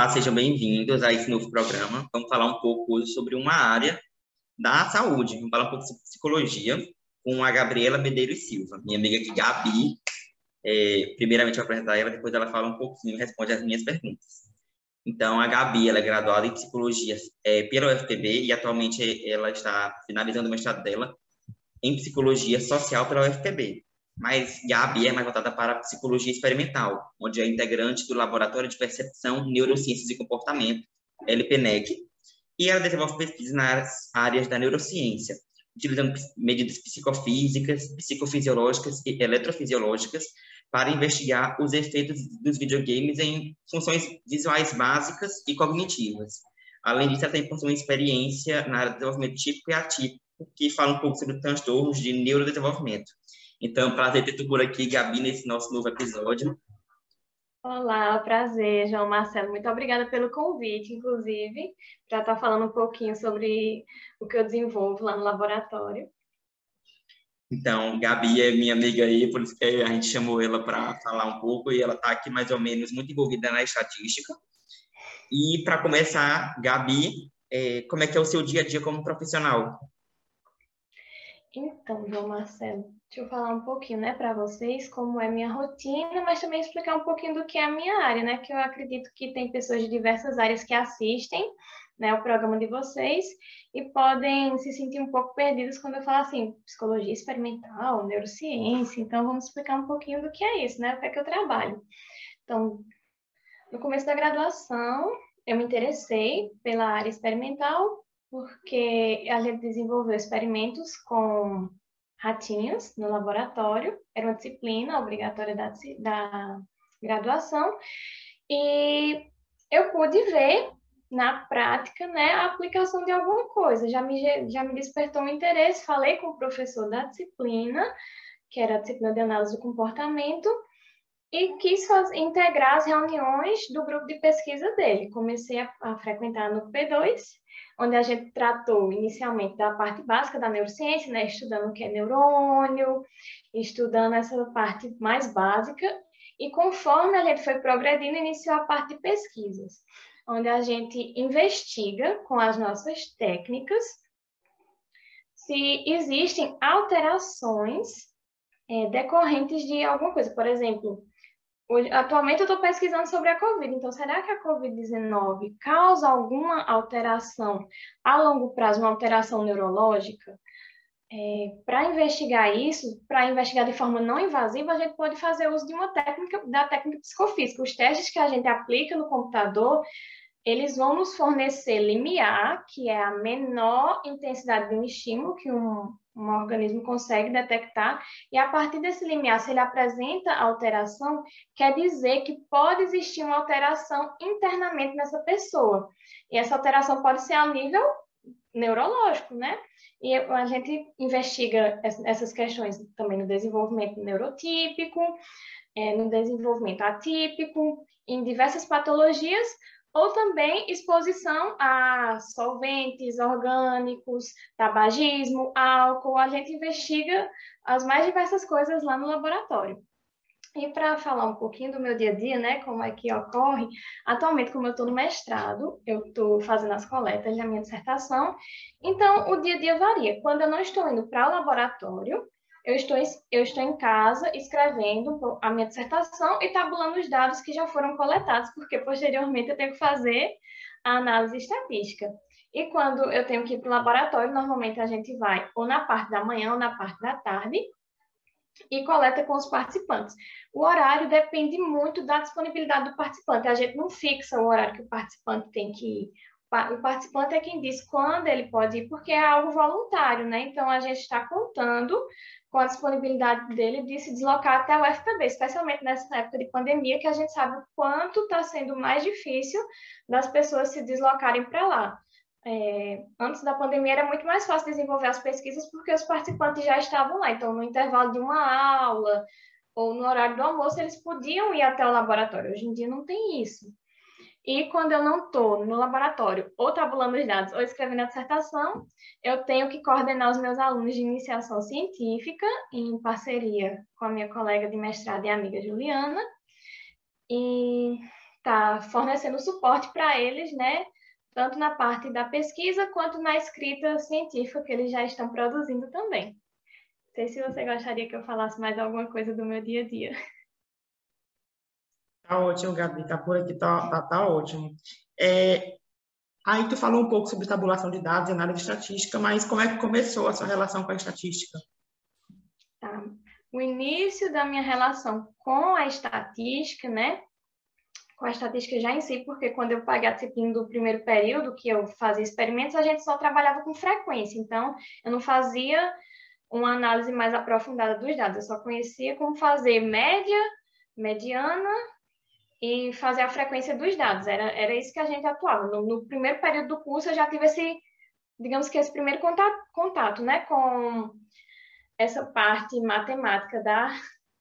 Olá, sejam bem-vindos a esse novo programa. Vamos falar um pouco hoje sobre uma área da saúde. Vamos falar um pouco sobre psicologia com a Gabriela Medeiros Silva, minha amiga aqui, Gabi. É, primeiramente, eu vou apresentar ela, depois ela fala um pouquinho e responde as minhas perguntas. Então, a Gabi, ela é graduada em psicologia é, pela UFPB e atualmente ela está finalizando o mestrado dela em psicologia social pela UFPB mas Gabi é mais voltada para a psicologia experimental, onde é integrante do Laboratório de Percepção, Neurociências e Comportamento, LPNEC, e ela desenvolve pesquisas nas áreas da neurociência, utilizando medidas psicofísicas, psicofisiológicas e eletrofisiológicas para investigar os efeitos dos videogames em funções visuais básicas e cognitivas. Além disso, ela tem uma experiência na área de desenvolvimento típico e atípico, que fala um pouco sobre transtornos de neurodesenvolvimento. Então, prazer ter tu por aqui, Gabi, nesse nosso novo episódio. Olá, prazer, João Marcelo. Muito obrigada pelo convite, inclusive, para estar falando um pouquinho sobre o que eu desenvolvo lá no laboratório. Então, Gabi é minha amiga aí, por isso que a gente chamou ela para falar um pouco, e ela está aqui mais ou menos muito envolvida na estatística. E para começar, Gabi, é, como é que é o seu dia a dia como profissional? Então, João Marcelo, deixa eu falar um pouquinho, né, para vocês como é minha rotina, mas também explicar um pouquinho do que é a minha área, né, que eu acredito que tem pessoas de diversas áreas que assistem, né, o programa de vocês e podem se sentir um pouco perdidos quando eu falo assim, psicologia experimental, neurociência, então vamos explicar um pouquinho do que é isso, né, o que é que eu trabalho. Então, no começo da graduação, eu me interessei pela área experimental porque a gente desenvolveu experimentos com ratinhos no laboratório, era uma disciplina obrigatória da, da graduação, e eu pude ver na prática, né, a aplicação de alguma coisa. Já me, já me despertou um interesse, falei com o professor da disciplina, que era a disciplina de análise do comportamento, e quis fazer, integrar as reuniões do grupo de pesquisa dele. Comecei a, a frequentar no P2 onde a gente tratou inicialmente da parte básica da neurociência, né, estudando o que é neurônio, estudando essa parte mais básica, e conforme a gente foi progredindo, iniciou a parte de pesquisas, onde a gente investiga com as nossas técnicas se existem alterações é, decorrentes de alguma coisa. Por exemplo, atualmente eu estou pesquisando sobre a Covid, então será que a Covid-19 causa alguma alteração a longo prazo, uma alteração neurológica? É, para investigar isso, para investigar de forma não invasiva, a gente pode fazer uso de uma técnica, da técnica psicofísica. Os testes que a gente aplica no computador, eles vão nos fornecer limiar, que é a menor intensidade de um estímulo que um, um organismo consegue detectar, e a partir desse limiar, se ele apresenta alteração, quer dizer que pode existir uma alteração internamente nessa pessoa. E essa alteração pode ser a nível neurológico, né? E a gente investiga essas questões também no desenvolvimento neurotípico, é, no desenvolvimento atípico, em diversas patologias, ou também exposição a solventes orgânicos, tabagismo, álcool. A gente investiga as mais diversas coisas lá no laboratório. E para falar um pouquinho do meu dia a dia, né, como é que ocorre, atualmente, como eu estou no mestrado, eu estou fazendo as coletas da minha dissertação, então o dia a dia varia. Quando eu não estou indo para o laboratório, eu estou, eu estou em casa escrevendo a minha dissertação e tabulando os dados que já foram coletados, porque posteriormente eu tenho que fazer a análise estatística. E quando eu tenho que ir para o laboratório, normalmente a gente vai ou na parte da manhã ou na parte da tarde e coleta com os participantes. O horário depende muito da disponibilidade do participante. A gente não fixa o horário que o participante tem que ir. O participante é quem diz quando ele pode ir, porque é algo voluntário, né? Então a gente está contando com a disponibilidade dele de se deslocar até o FPB, especialmente nessa época de pandemia, que a gente sabe o quanto está sendo mais difícil das pessoas se deslocarem para lá. É, antes da pandemia era muito mais fácil desenvolver as pesquisas porque os participantes já estavam lá. Então, no intervalo de uma aula ou no horário do almoço, eles podiam ir até o laboratório. Hoje em dia não tem isso. E quando eu não estou no laboratório, ou tabulando os dados, ou escrevendo a dissertação, eu tenho que coordenar os meus alunos de iniciação científica, em parceria com a minha colega de mestrado e amiga Juliana. E tá fornecendo suporte para eles, né? Tanto na parte da pesquisa quanto na escrita científica que eles já estão produzindo também. Não sei se você gostaria que eu falasse mais alguma coisa do meu dia a dia. Tá ótimo, Gabi, tá por aqui, tá, tá, tá ótimo. É, aí tu falou um pouco sobre tabulação de dados e análise estatística, mas como é que começou a sua relação com a estatística? Tá. O início da minha relação com a estatística, né, com a estatística já em si, porque quando eu paguei a disciplina do primeiro período, que eu fazia experimentos, a gente só trabalhava com frequência, então eu não fazia uma análise mais aprofundada dos dados, eu só conhecia como fazer média, mediana e fazer a frequência dos dados, era, era isso que a gente atuava. No, no primeiro período do curso eu já tive esse, digamos que esse primeiro contato, contato né, com essa parte matemática da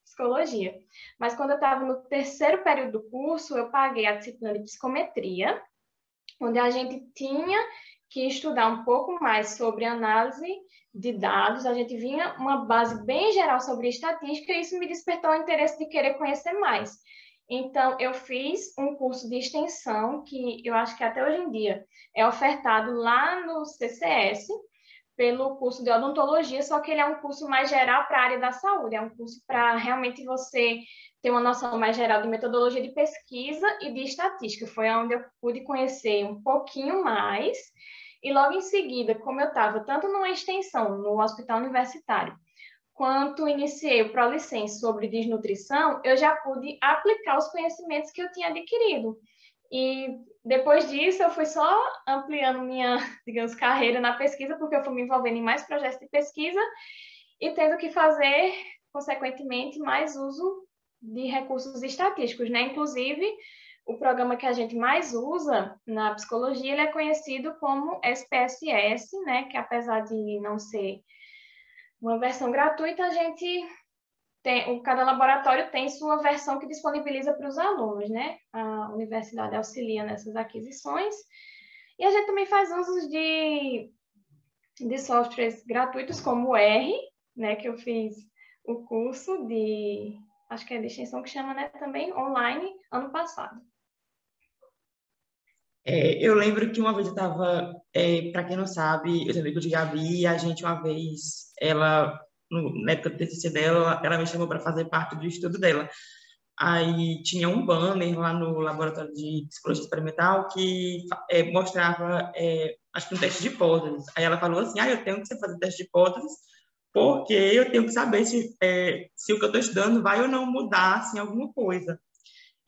psicologia. Mas quando eu estava no terceiro período do curso, eu paguei a disciplina de psicometria, onde a gente tinha que estudar um pouco mais sobre análise de dados, a gente vinha uma base bem geral sobre estatística e isso me despertou o interesse de querer conhecer mais. Então, eu fiz um curso de extensão que eu acho que até hoje em dia é ofertado lá no CCS, pelo curso de odontologia, só que ele é um curso mais geral para a área da saúde, é um curso para realmente você ter uma noção mais geral de metodologia de pesquisa e de estatística. Foi onde eu pude conhecer um pouquinho mais. E logo em seguida, como eu estava tanto numa extensão no hospital universitário, quanto iniciei o ProLicense sobre desnutrição, eu já pude aplicar os conhecimentos que eu tinha adquirido. E depois disso, eu fui só ampliando minha, digamos, carreira na pesquisa, porque eu fui me envolvendo em mais projetos de pesquisa e tendo que fazer, consequentemente, mais uso de recursos estatísticos, né? Inclusive, o programa que a gente mais usa na psicologia, ele é conhecido como SPSS, né? Que apesar de não ser uma versão gratuita, a gente tem, cada laboratório tem sua versão que disponibiliza para os alunos, né? A universidade auxilia nessas aquisições. E a gente também faz uso de, de softwares gratuitos como o R, né? Que eu fiz o curso de, acho que é de extensão que chama, né? Também online, ano passado. É, eu lembro que uma vez eu estava, é, para quem não sabe, eu também com de Gabi, a gente uma vez, ela no, na época do TCC dela, ela me chamou para fazer parte do estudo dela. Aí tinha um banner lá no laboratório de psicologia experimental que é, mostrava, é, acho que um teste de hipóteses. Aí ela falou assim, ah, eu tenho que fazer teste de hipóteses porque eu tenho que saber se, é, se o que eu estou estudando vai ou não mudar assim, alguma coisa.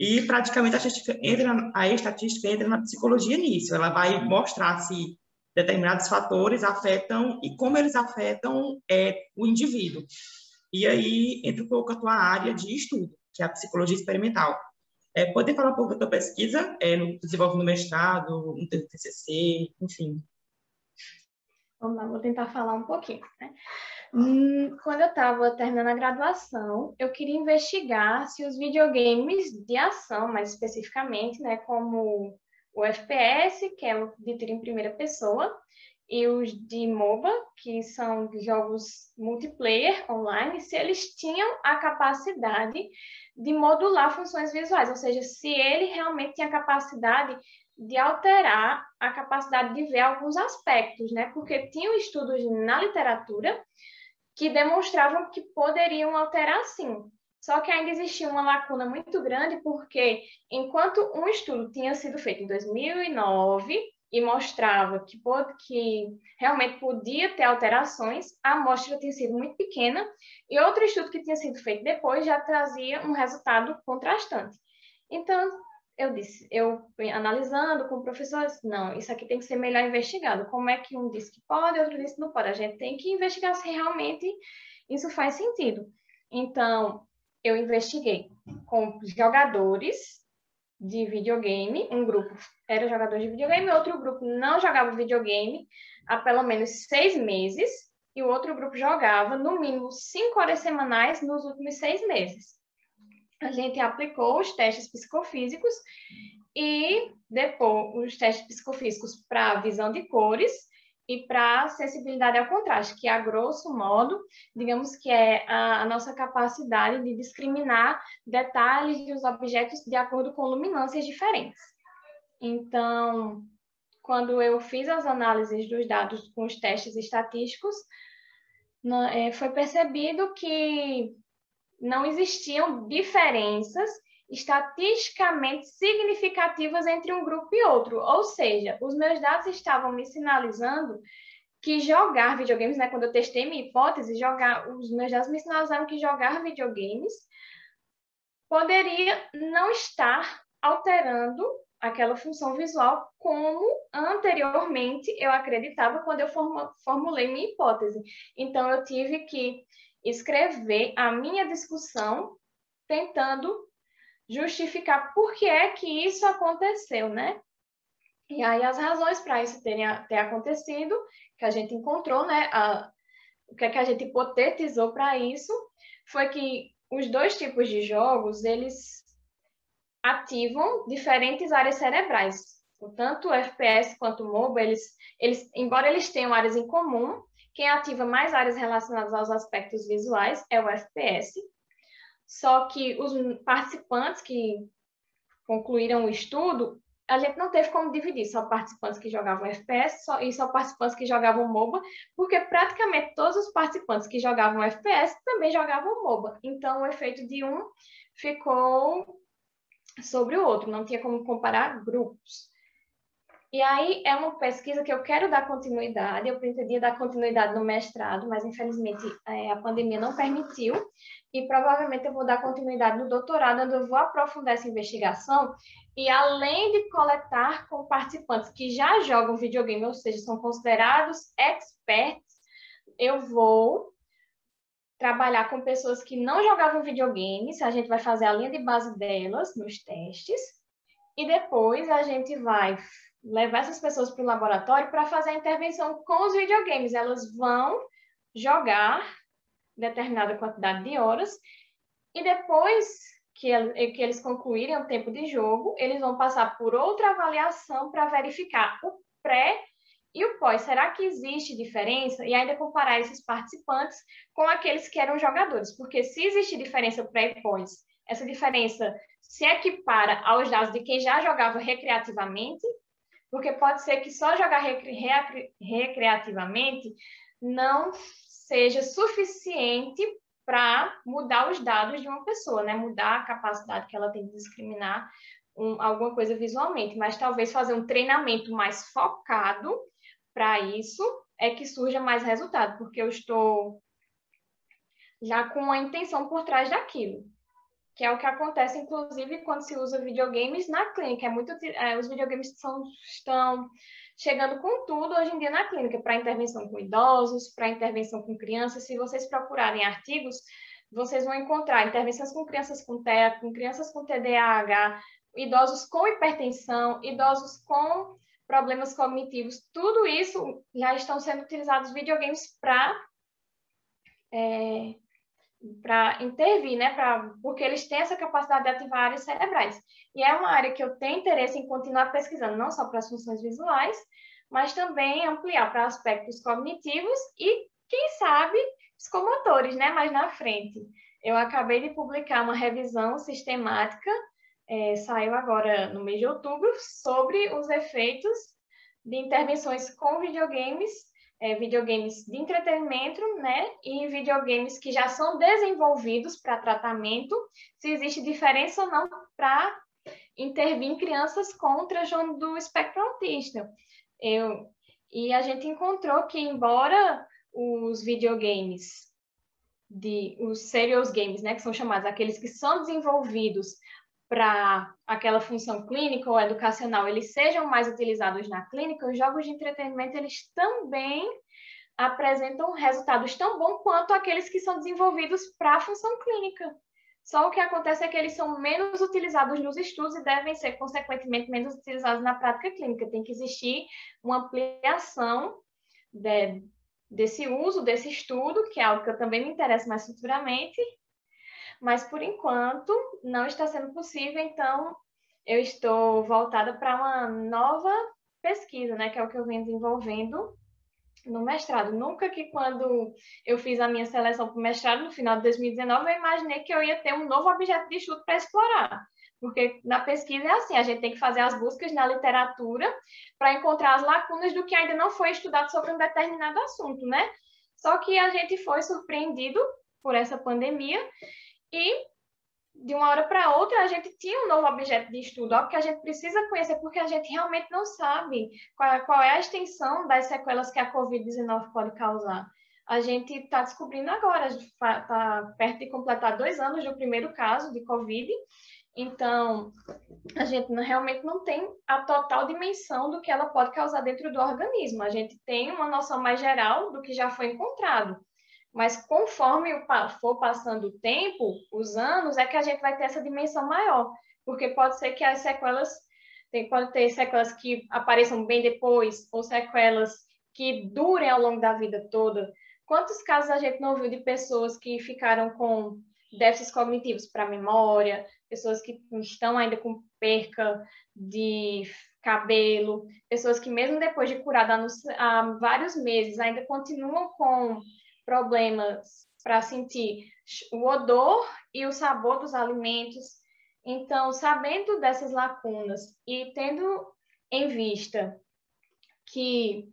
E praticamente a estatística entra, a estatística entra na psicologia nisso. Ela vai mostrar se determinados fatores afetam e como eles afetam é, o indivíduo. E aí entra um pouco a tua área de estudo, que é a psicologia experimental. É, pode falar um pouco da tua pesquisa, é, no desenvolve no mestrado, no TCC, enfim. Vamos lá, vou tentar falar um pouquinho. Né? Hum, quando eu estava terminando a graduação, eu queria investigar se os videogames de ação, mais especificamente, né, como o FPS, que é o de tiro em primeira pessoa, e os de MOBA, que são jogos multiplayer online, se eles tinham a capacidade de modular funções visuais, ou seja, se ele realmente tinha a capacidade de alterar a capacidade de ver alguns aspectos, né? Porque tinham estudos na literatura que demonstravam que poderiam alterar sim. Só que ainda existia uma lacuna muito grande, porque enquanto um estudo tinha sido feito em 2009 e mostrava que, pode, que realmente podia ter alterações, a amostra tinha sido muito pequena, e outro estudo que tinha sido feito depois já trazia um resultado contrastante. Então, eu disse, eu analisando com professores, não, isso aqui tem que ser melhor investigado. Como é que um disse que pode, outro disse que não pode? A gente tem que investigar se realmente isso faz sentido. Então, eu investiguei com jogadores de videogame, um grupo era jogador de videogame, outro grupo não jogava videogame há pelo menos seis meses, e o outro grupo jogava no mínimo cinco horas semanais nos últimos seis meses. A gente aplicou os testes psicofísicos e depois os testes psicofísicos para visão de cores e para sensibilidade ao contraste, que a grosso modo, digamos que é a, a, nossa capacidade de discriminar detalhes dos objetos de acordo com luminâncias diferentes. Então, quando eu fiz as análises dos dados com os testes estatísticos, é, foi percebido que não existiam diferenças estatisticamente significativas entre um grupo e outro. Ou seja, os meus dados estavam me sinalizando que jogar videogames, né, quando eu testei minha hipótese, jogar, os meus dados me sinalizaram que jogar videogames poderia não estar alterando aquela função visual como anteriormente eu acreditava quando eu formulei minha hipótese. Então, eu tive que escrever a minha discussão tentando justificar por que é que isso aconteceu, né? E aí as razões para isso terem, ter acontecido, que a gente encontrou, né? A, o que é que a gente hipotetizou para isso, foi que os dois tipos de jogos, eles ativam diferentes áreas cerebrais. Tanto o FPS quanto o MOBA, eles, eles, embora eles tenham áreas em comum, quem ativa mais áreas relacionadas aos aspectos visuais é o FPS, só que os participantes que concluíram o estudo, a gente não teve como dividir só participantes que jogavam FPS só, e só participantes que jogavam MOBA, porque praticamente todos os participantes que jogavam FPS também jogavam MOBA. Então, o efeito de um ficou sobre o outro, não tinha como comparar grupos. E aí é uma pesquisa que eu quero dar continuidade, eu pretendia dar continuidade no mestrado, mas infelizmente é, a pandemia não permitiu, e provavelmente eu vou dar continuidade no doutorado, onde eu vou aprofundar essa investigação, e além de coletar com participantes que já jogam videogame, ou seja, são considerados experts, eu vou trabalhar com pessoas que não jogavam videogame, a gente vai fazer a linha de base delas nos testes, e depois a gente vai levar essas pessoas para o laboratório para fazer a intervenção com os videogames. Elas vão jogar determinada quantidade de horas e depois que, eles concluírem o tempo de jogo, eles vão passar por outra avaliação para verificar o pré e o pós. Será que existe diferença? E ainda comparar esses participantes com aqueles que eram jogadores, porque se existe diferença pré e pós, essa diferença se equipara aos dados de quem já jogava recreativamente porque pode ser que só jogar recre recreativamente não seja suficiente para mudar os dados de uma pessoa, né? Mudar a capacidade que ela tem de discriminar um, alguma coisa visualmente, mas talvez fazer um treinamento mais focado para isso é que surja mais resultado, porque eu estou já com a intenção por trás daquilo que é o que acontece, inclusive, quando se usa videogames na clínica. É muito, é, os videogames são, estão chegando com tudo hoje em dia na clínica, para intervenção com idosos, para intervenção com crianças. Se vocês procurarem artigos, vocês vão encontrar intervenções com crianças com TEA, com crianças com TDAH, idosos com hipertensão, idosos com problemas cognitivos. Tudo isso já estão sendo utilizados videogames para é, para intervir, né? Pra, porque eles têm essa capacidade de ativar áreas cerebrais. E é uma área que eu tenho interesse em continuar pesquisando, não só para as funções visuais, mas também ampliar para aspectos cognitivos e, quem sabe, psicomotores, né? Mais na frente. Eu acabei de publicar uma revisão sistemática, é, saiu agora no mês de outubro, sobre os efeitos de intervenções com videogames é, videogames de entretenimento, né, e videogames que já são desenvolvidos para tratamento, se existe diferença ou não para intervir em crianças com transtorno do espectro autista. Eu, e a gente encontrou que, embora os videogames de os serious games, né, que são chamados aqueles que são desenvolvidos para aquela função clínica ou educacional, eles sejam mais utilizados na clínica, os jogos de entretenimento eles também apresentam resultados tão bons quanto aqueles que são desenvolvidos para a função clínica. Só o que acontece é que eles são menos utilizados nos estudos e devem ser, consequentemente, menos utilizados na prática clínica. Tem que existir uma ampliação de, desse uso, desse estudo, que é algo que eu também me interesso mais futuramente, mas por enquanto não está sendo possível, então eu estou voltada para uma nova pesquisa, né, que é o que eu venho desenvolvendo no mestrado. Nunca que quando eu fiz a minha seleção para o mestrado, no final de 2019, eu imaginei que eu ia ter um novo objeto de estudo para explorar. Porque na pesquisa é assim, a gente tem que fazer as buscas na literatura para encontrar as lacunas do que ainda não foi estudado sobre um determinado assunto, né? Só que a gente foi surpreendido por essa pandemia e de uma hora para outra, a gente tinha um novo objeto de estudo, algo que a gente precisa conhecer, porque a gente realmente não sabe qual, é, qual é a extensão das sequelas que a Covid-19 pode causar. A gente está descobrindo agora, está perto de completar dois anos do primeiro caso de Covid, então a gente realmente não tem a total dimensão do que ela pode causar dentro do organismo. A gente tem uma noção mais geral do que já foi encontrado. Mas conforme for passando o tempo, os anos, é que a gente vai ter essa dimensão maior. Porque pode ser que as sequelas, tem, pode ter sequelas que apareçam bem depois, ou sequelas que durem ao longo da vida toda. Quantos casos a gente não viu de pessoas que ficaram com déficits cognitivos para memória, pessoas que estão ainda com perca de cabelo, pessoas que mesmo depois de curada há vários meses ainda continuam com problemas para sentir o odor e o sabor dos alimentos. Então, sabendo dessas lacunas e tendo em vista que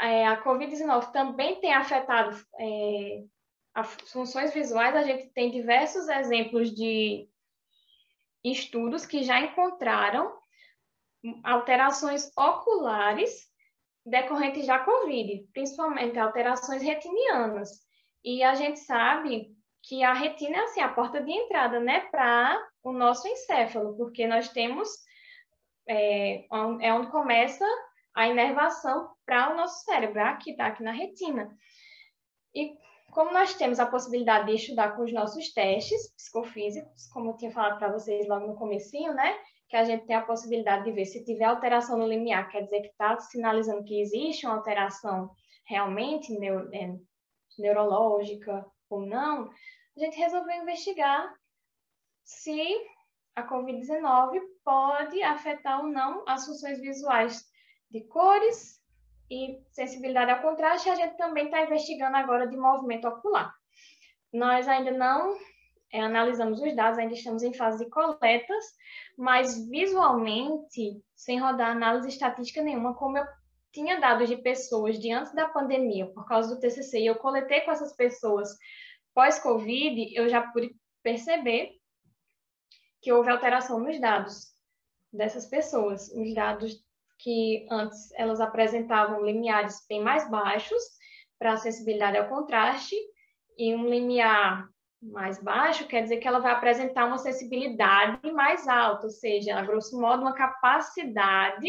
é, a Covid-19 também tem afetado é, as funções visuais, a gente tem diversos exemplos de estudos que já encontraram alterações oculares decorrentes da COVID, principalmente alterações retinianas. E a gente sabe que a retina é assim, a porta de entrada, né, para o nosso encéfalo, porque nós temos é, é onde começa a inervação para o nosso cérebro, aqui, tá aqui na retina. E como nós temos a possibilidade de estudar com os nossos testes psicofísicos, como eu tinha falado para vocês logo no comecinho, né? Que a gente tem a possibilidade de ver se tiver alteração no limiar, quer dizer que está sinalizando que existe uma alteração realmente neuro, é, neurológica ou não, a gente resolveu investigar se a Covid-19 pode afetar ou não as funções visuais de cores e sensibilidade ao contraste. A gente também está investigando agora de movimento ocular. Nós ainda não é, analisamos os dados, ainda estamos em fase de coletas, mas visualmente, sem rodar análise estatística nenhuma, como eu tinha dados de pessoas de antes da pandemia, por causa do TCC, e eu coletei com essas pessoas pós-Covid, eu já pude perceber que houve alteração nos dados dessas pessoas. Os dados que antes elas apresentavam limiares bem mais baixos para acessibilidade ao contraste e um limiar mais baixo, quer dizer que ela vai apresentar uma sensibilidade mais alta, ou seja, a grosso modo, uma capacidade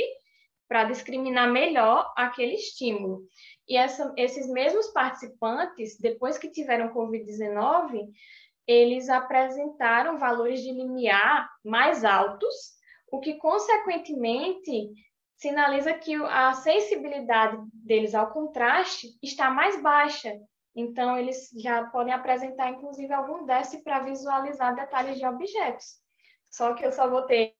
para discriminar melhor aquele estímulo. E essa, esses mesmos participantes, depois que tiveram Covid-19, eles apresentaram valores de limiar mais altos, o que, consequentemente, sinaliza que a sensibilidade deles ao contraste está mais baixa, então, eles já podem apresentar, inclusive, algum déficit para visualizar detalhes de objetos. Só que eu só vou ter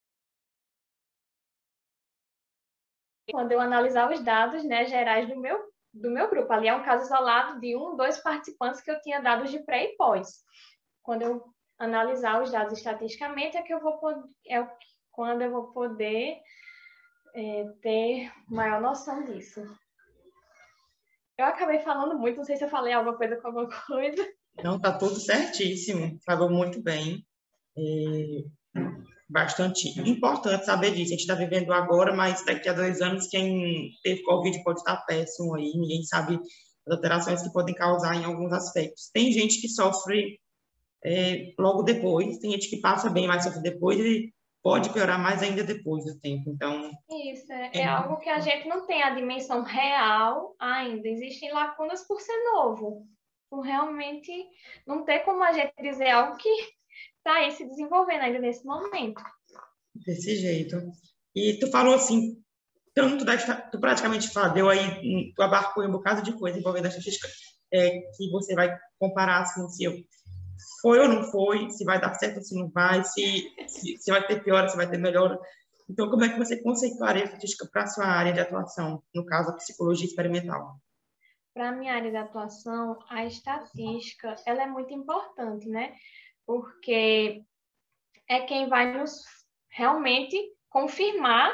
quando eu analisar os dados né, gerais do meu, do meu grupo. Ali é um caso isolado de um, dois participantes que eu tinha dados de pré e pós. Quando eu analisar os dados estatisticamente, é que eu vou poder, é quando eu vou poder é, ter maior noção disso. Eu acabei falando muito, não sei se eu falei alguma coisa com alguma coisa. Não, tá tudo certíssimo. Falou muito bem. E bastante importante saber disso. A gente está vivendo agora, mas daqui a dois anos, quem teve Covid pode estar péssimo aí. Ninguém sabe as alterações que podem causar em alguns aspectos. Tem gente que sofre é, logo depois, tem gente que passa bem, mas sofre depois e pode piorar mais ainda depois do tempo. Então. Isso, é, é, algo que a gente não tem a dimensão real ainda. Existem lacunas por ser novo. Por realmente não ter como a gente dizer algo que está aí se desenvolvendo ainda nesse momento. Desse jeito. E tu falou assim, tanto da, tu praticamente falou, deu aí, tu abarcou um bocado de coisa envolvendo a estatística, é, que você vai comparar assim, se eu foi ou não foi, se vai dar certo ou se não vai, se, se, se vai ter pior, se vai ter melhor. Então, como é que você conceituaria a estatística para a sua área de atuação, no caso, a psicologia experimental? para a minha área de atuação, a estatística, ela é muito importante, né? Porque é quem vai nos realmente confirmar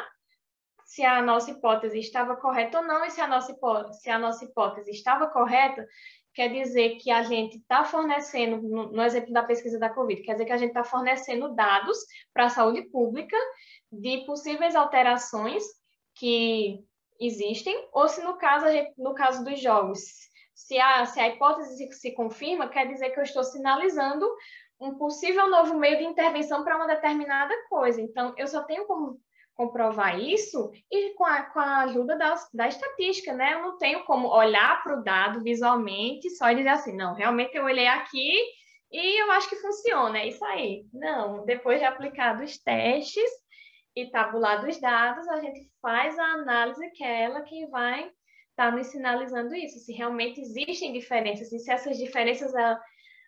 se a nossa hipótese estava correta ou não, e se a nossa hipótese, se a nossa hipótese estava correta, quer dizer que a gente está fornecendo, no, exemplo da pesquisa da Covid, quer dizer que a gente está fornecendo dados para a saúde pública de possíveis alterações que existem, ou se no caso, no caso dos jogos, se a, se a hipótese se confirma, quer dizer que eu estou sinalizando um possível novo meio de intervenção para uma determinada coisa. Então, eu só tenho como comprovar isso e com a, com a ajuda da, da estatística, né? Eu não tenho como olhar para o dado visualmente só e dizer assim, não, realmente eu olhei aqui e eu acho que funciona, é isso aí. Não, depois de aplicados os testes e tabulado os dados, a gente faz a análise que é ela que vai estar tá nos sinalizando isso, se realmente existem diferenças e se essas diferenças,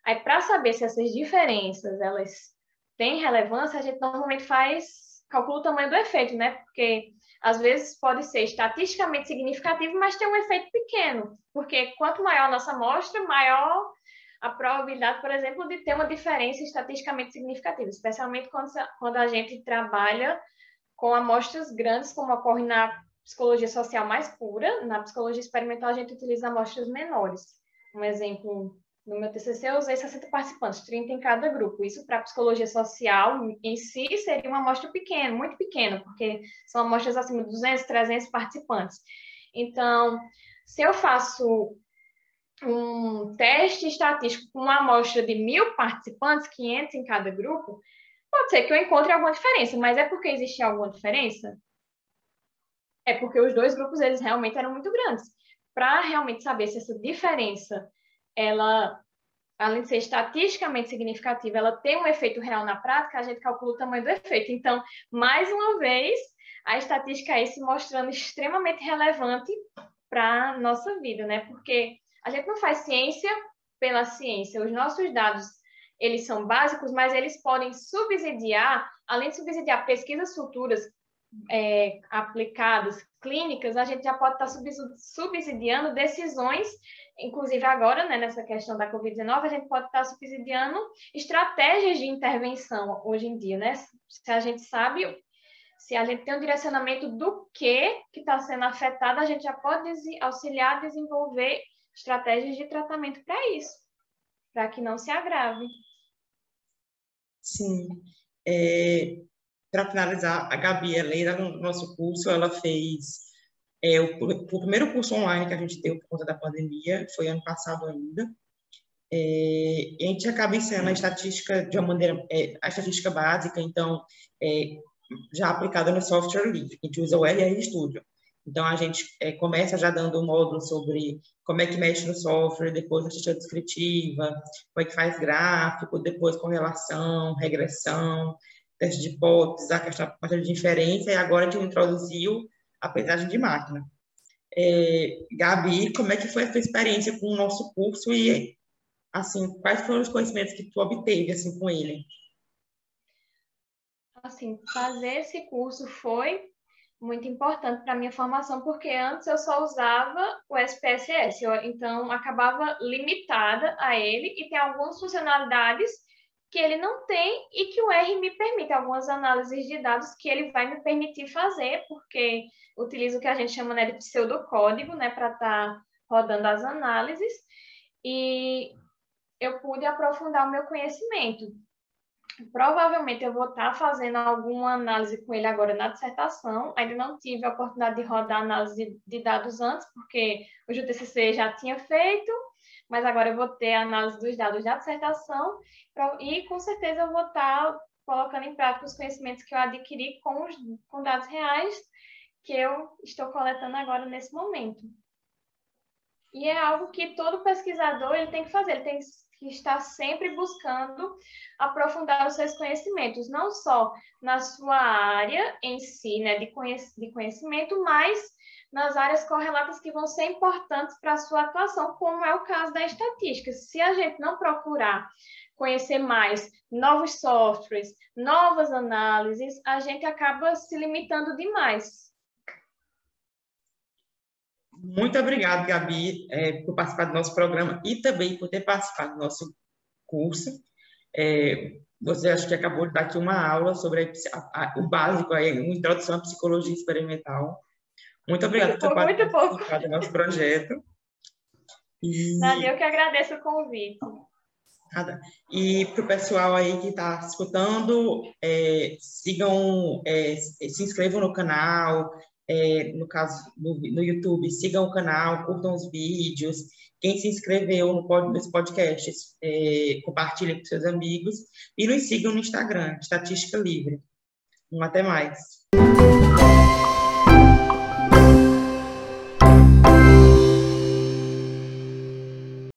aí para saber se essas diferenças elas têm relevância, a gente normalmente faz calcula o tamanho do efeito, né? Porque às vezes pode ser estatisticamente significativo, mas tem um efeito pequeno, porque quanto maior a nossa amostra, maior a probabilidade, por exemplo, de ter uma diferença estatisticamente significativa, especialmente quando, quando a gente trabalha com amostras grandes, como ocorre na psicologia social mais pura, na psicologia experimental a gente utiliza amostras menores. Um exemplo no meu TCC, eu usei 60 participantes, 30 em cada grupo. Isso para psicologia social em si seria uma amostra pequena, muito pequena, porque são amostras acima de 200, 300 participantes. Então, se eu faço um teste estatístico com uma amostra de mil participantes, 500 em cada grupo, pode ser que eu encontre alguma diferença, mas é porque existia alguma diferença? É porque os dois grupos, eles realmente eram muito grandes. Para realmente saber se essa diferença ela, além de ser estatisticamente significativa, ela tem um efeito real na prática, a gente calcula o tamanho do efeito. Então, mais uma vez, a estatística aí se mostrando extremamente relevante para a nossa vida, né? Porque a gente não faz ciência pela ciência. Os nossos dados, eles são básicos, mas eles podem subsidiar, além de subsidiar pesquisas futuras é, aplicadas, clínicas, a gente já pode estar subsidiando decisões inclusive agora, né, nessa questão da Covid-19, a gente pode estar subsidiando estratégias de intervenção hoje em dia, né? Se a gente sabe, se a gente tem um direcionamento do que que está sendo afetado, a gente já pode auxiliar a desenvolver estratégias de tratamento para isso, para que não se agrave. Sim. É, para finalizar, a Gabi, ela no nosso curso, ela fez é, o, o, primeiro curso online que a gente deu por conta da pandemia foi ano passado ainda. É, a gente acaba ensinando a estatística de uma maneira, é, a estatística básica, então, é, já aplicada no software livre. A gente usa o RR Studio. Então, a gente é, começa já dando um módulo sobre como é que mexe no software, depois a estatística descritiva, como é que faz gráfico, depois correlação, regressão, teste de hipóteses, a questão de inferência, e agora a gente introduziu aprendizagem de máquina. É, Gabi, como é que foi a sua experiência com o nosso curso e, assim, quais foram os conhecimentos que tu obteve, assim, com ele? Assim, fazer esse curso foi muito importante para a minha formação, porque antes eu só usava o SPSS, eu, então acabava limitada a ele e tem algumas funcionalidades que ele não tem e que o R me permite, algumas análises de dados que ele vai me permitir fazer, porque utilizo o que a gente chama né, de pseudocódigo, né, para estar tá rodando as análises, e eu pude aprofundar o meu conhecimento. Provavelmente eu vou estar tá fazendo alguma análise com ele agora na dissertação. Ainda não tive a oportunidade de rodar análise de dados antes, porque o JTCC já tinha feito, mas agora eu vou ter a análise dos dados da dissertação e com certeza eu vou estar colocando em prática os conhecimentos que eu adquiri com, os, com dados reais que eu estou coletando agora nesse momento. E é algo que todo pesquisador ele tem que fazer, ele tem que estar sempre buscando aprofundar os seus conhecimentos, não só na sua área em si, né, de, conhecimento, mas nas áreas correlatas que vão ser importantes para a sua atuação, como é o caso da estatística. Se a gente não procurar conhecer mais novos softwares, novas análises, a gente acaba se limitando demais. Muito obrigado, Gabi, é, por participar do nosso programa e também por ter participado do nosso curso. É, você acho que acabou de dar aqui uma aula sobre a, a, o básico, aí, uma introdução à psicologia experimental. Muito obrigada por ter participado do nosso projeto. E... eu que agradeço o convite. Nada. E para o pessoal aí que está escutando, é, sigam, é, se inscrevam no canal, é, no caso no, no, YouTube, sigam o canal, curtam os vídeos. Quem se inscreveu no, nesse podcast, é, compartilhe com seus amigos e nos sigam no Instagram, Estatística Livre. Um até mais.